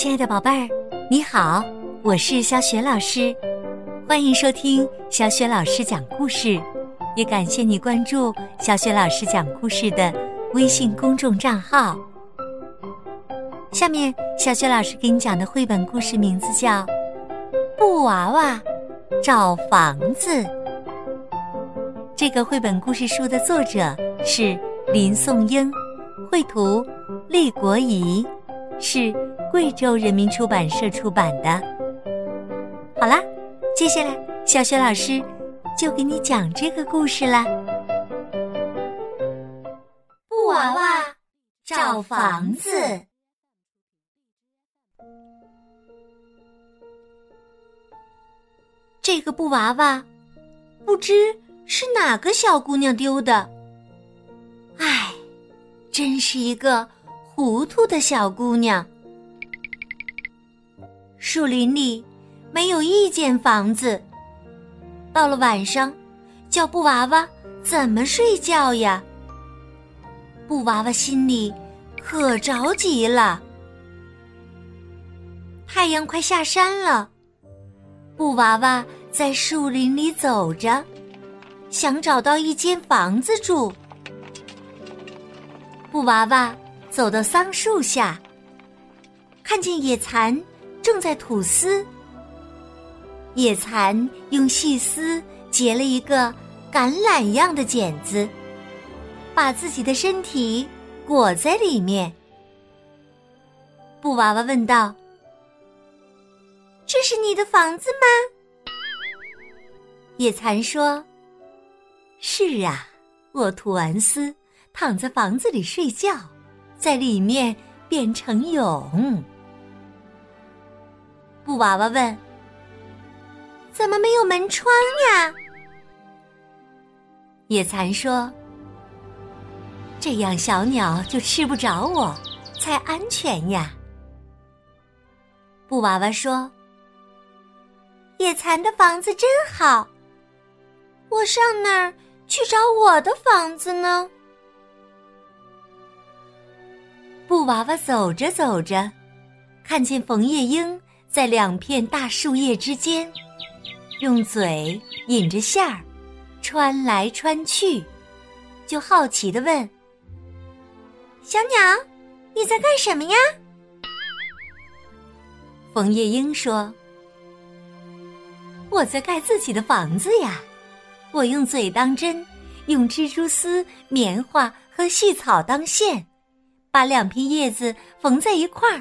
亲爱的宝贝儿，你好，我是小雪老师，欢迎收听小雪老师讲故事，也感谢你关注小雪老师讲故事的微信公众账号。下面，小雪老师给你讲的绘本故事名字叫《布娃娃找房子》。这个绘本故事书的作者是林颂英，绘图厉国仪，是贵州人民出版社出版的。好啦，接下来小雪老师就给你讲这个故事啦。布娃娃找房子。这个布娃娃，不知是哪个小姑娘丢的。唉，真是一个糊涂的小姑娘。树林里没有一间房子。到了晚上，叫布娃娃怎么睡觉呀？布娃娃心里可着急了。太阳快下山了。布娃娃在树林里走着，想找到一间房子住。布娃娃走到桑树下，看见野蚕正在吐丝。野蚕用细丝结了一个橄榄样的茧子，把自己的身体裹在里面。布娃娃问道。这是你的房子吗？野蚕说：“是啊，我吐完丝，躺在房子里睡觉，在里面变成蛹。”布娃娃问：“怎么没有门窗呀？”野蚕说：“这样小鸟就吃不着我，才安全呀。”布娃娃说。野蚕的房子真好，我上那儿去找我的房子呢。布娃娃走着走着，看见冯夜莺在两片大树叶之间，用嘴引着线儿，穿来穿去，就好奇的问：“小鸟，你在干什么呀？”冯夜莺说。我在盖自己的房子呀，我用嘴当针，用蜘蛛丝、棉花和细草当线，把两片叶子缝在一块儿，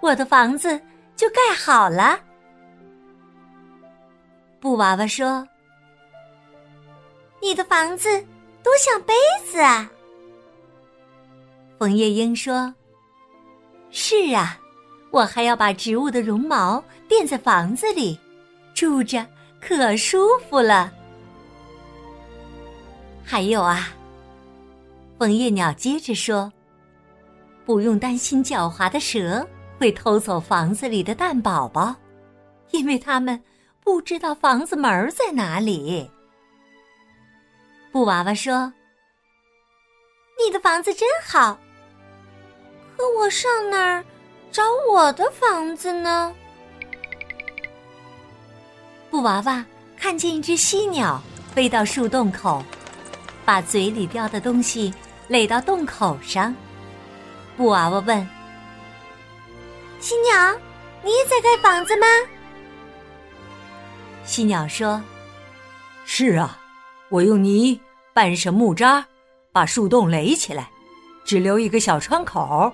我的房子就盖好了。布娃娃说：“你的房子多像杯子啊。”枫叶莺说：“是啊，我还要把植物的绒毛垫在房子里。”住着可舒服了。还有啊，枫叶鸟接着说：“不用担心狡猾的蛇会偷走房子里的蛋宝宝，因为他们不知道房子门在哪里。”布娃娃说：“你的房子真好，可我上哪儿找我的房子呢？”布娃娃看见一只犀鸟飞到树洞口，把嘴里叼的东西垒到洞口上。布娃娃问：“犀鸟，你也在盖房子吗？”犀鸟说：“是啊，我用泥拌上木渣，把树洞垒起来，只留一个小窗口，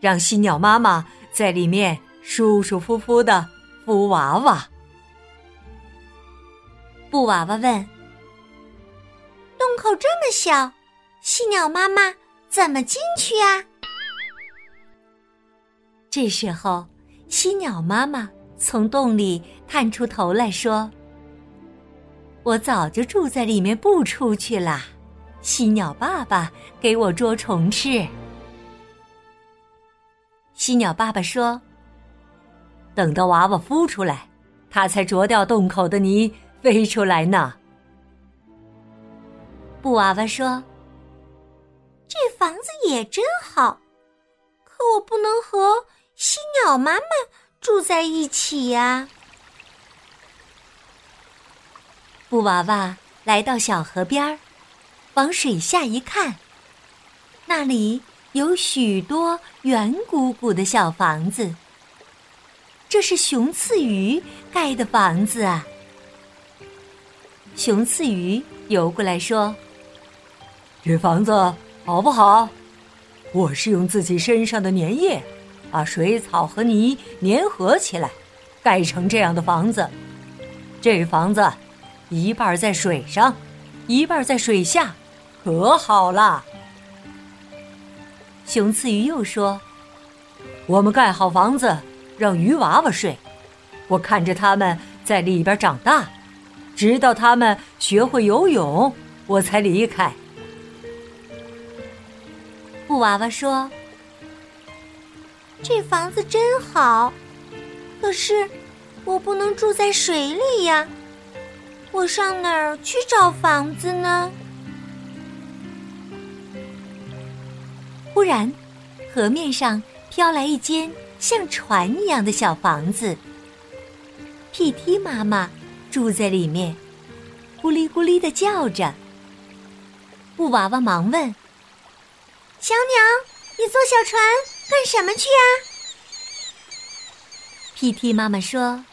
让犀鸟妈妈在里面舒舒服服的孵娃娃。”布娃娃问：“洞口这么小，犀鸟妈妈怎么进去呀？”这时候，犀鸟妈妈从洞里探出头来说：“我早就住在里面不出去了，犀鸟爸爸给我捉虫吃。”犀鸟爸爸说：“等到娃娃孵出来，它才啄掉洞口的泥。”飞出来呢。布娃娃说：“这房子也真好，可我不能和犀鸟妈妈住在一起呀。布娃娃来到小河边儿，往水下一看，那里有许多圆鼓鼓的小房子。这是雄刺鱼盖的房子啊！雄刺鱼游过来说：“这房子好不好？我是用自己身上的粘液，把水草和泥粘合起来，盖成这样的房子。这房子一半在水上，一半在水下，可好了。”雄刺鱼又说：“我们盖好房子。”让鱼娃娃睡，我看着他们在里边长大，直到他们学会游泳，我才离开。布娃娃说：“这房子真好，可是我不能住在水里呀，我上哪儿去找房子呢？”忽然，河面上飘来一间。像船一样的小房子，屁踢妈妈住在里面，咕哩咕哩的叫着。布娃娃忙问：“小鸟，你坐小船干什么去呀？”屁屁妈妈说：“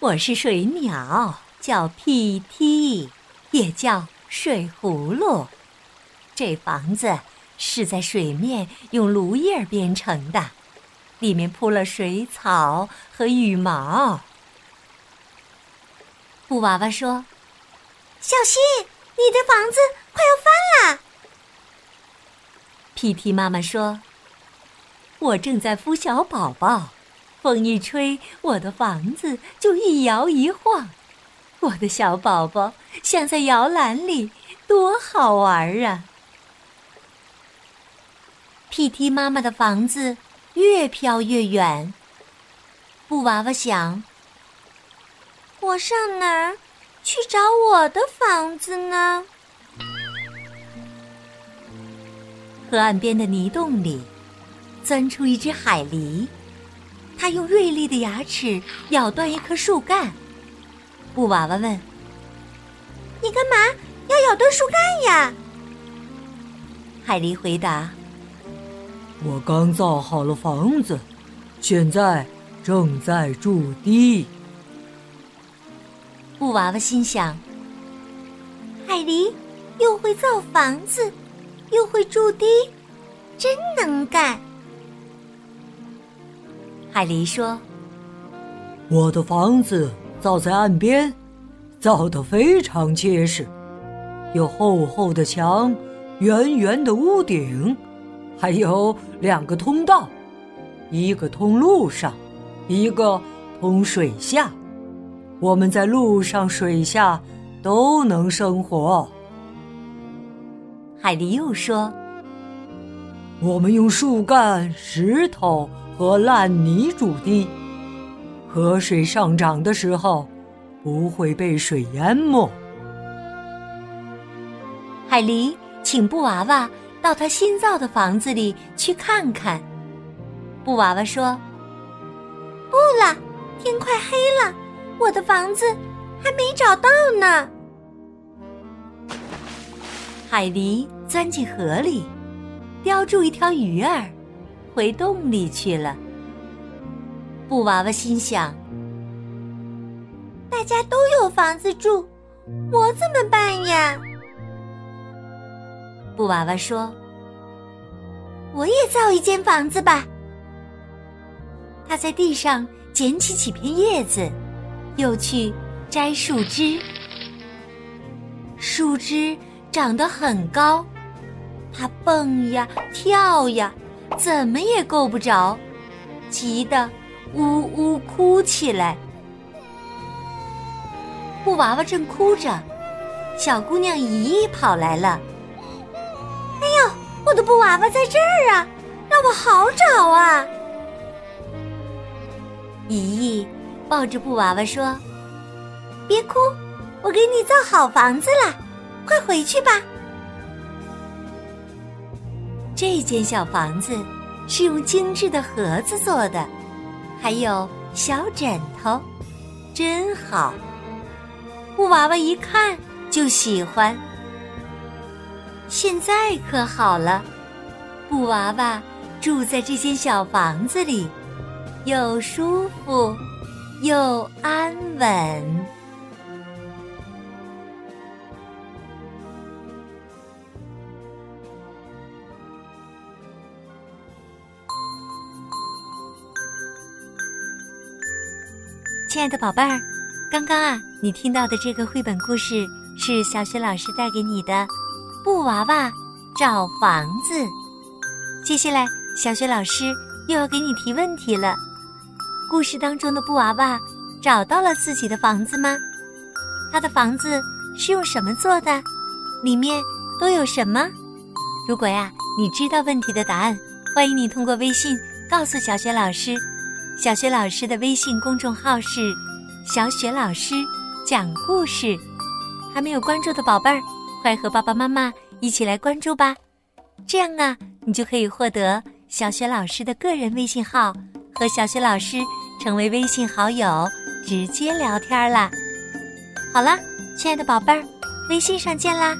我是水鸟，叫屁屁，也叫水葫芦。这房子是在水面用芦叶编成的。”里面铺了水草和羽毛。布娃娃说：“小心，你的房子快要翻了。”屁屁妈妈说：“我正在孵小宝宝，风一吹，我的房子就一摇一晃。我的小宝宝像在摇篮里，多好玩啊！”屁踢妈妈的房子。越飘越远。布娃娃想：“我上哪儿去找我的房子呢？”河岸边的泥洞里，钻出一只海狸，它用锐利的牙齿咬断一棵树干。布娃娃问：“你干嘛要咬断树干呀？”海狸回答。我刚造好了房子，现在正在筑堤。布娃娃心想：海狸又会造房子，又会筑堤，真能干。海狸说：“我的房子造在岸边，造的非常结实，有厚厚的墙，圆圆的屋顶。”还有两个通道，一个通路上，一个通水下。我们在路上、水下都能生活。海狸又说：“我们用树干、石头和烂泥筑堤，河水上涨的时候不会被水淹没。”海狸请布娃娃。到他新造的房子里去看看。布娃娃说：“不了，天快黑了，我的房子还没找到呢。”海狸钻进河里，叼住一条鱼儿，回洞里去了。布娃娃心想：“大家都有房子住，我怎么办呀？”布娃娃说：“我也造一间房子吧。”他在地上捡起几片叶子，又去摘树枝。树枝长得很高，他蹦呀跳呀，怎么也够不着，急得呜呜哭起来。布娃娃正哭着，小姑娘姨姨跑来了。哎呦，我的布娃娃在这儿啊，让我好找啊！姨姨抱着布娃娃说：“别哭，我给你造好房子了，快回去吧。”这间小房子是用精致的盒子做的，还有小枕头，真好。布娃娃一看就喜欢。现在可好了，布娃娃住在这间小房子里，又舒服又安稳。亲爱的宝贝儿，刚刚啊，你听到的这个绘本故事是小雪老师带给你的《布娃娃找房子》。接下来，小雪老师又要给你提问题了：故事当中的布娃娃找到了自己的房子吗？他的房子是用什么做的？里面都有什么？如果呀，你知道问题的答案，欢迎你通过微信告诉小雪老师。小雪老师的微信公众号是“小雪老师讲故事”，还没有关注的宝贝儿，快和爸爸妈妈一起来关注吧！这样啊，你就可以获得小雪老师的个人微信号，和小雪老师成为微信好友，直接聊天啦。好啦，亲爱的宝贝儿，微信上见啦！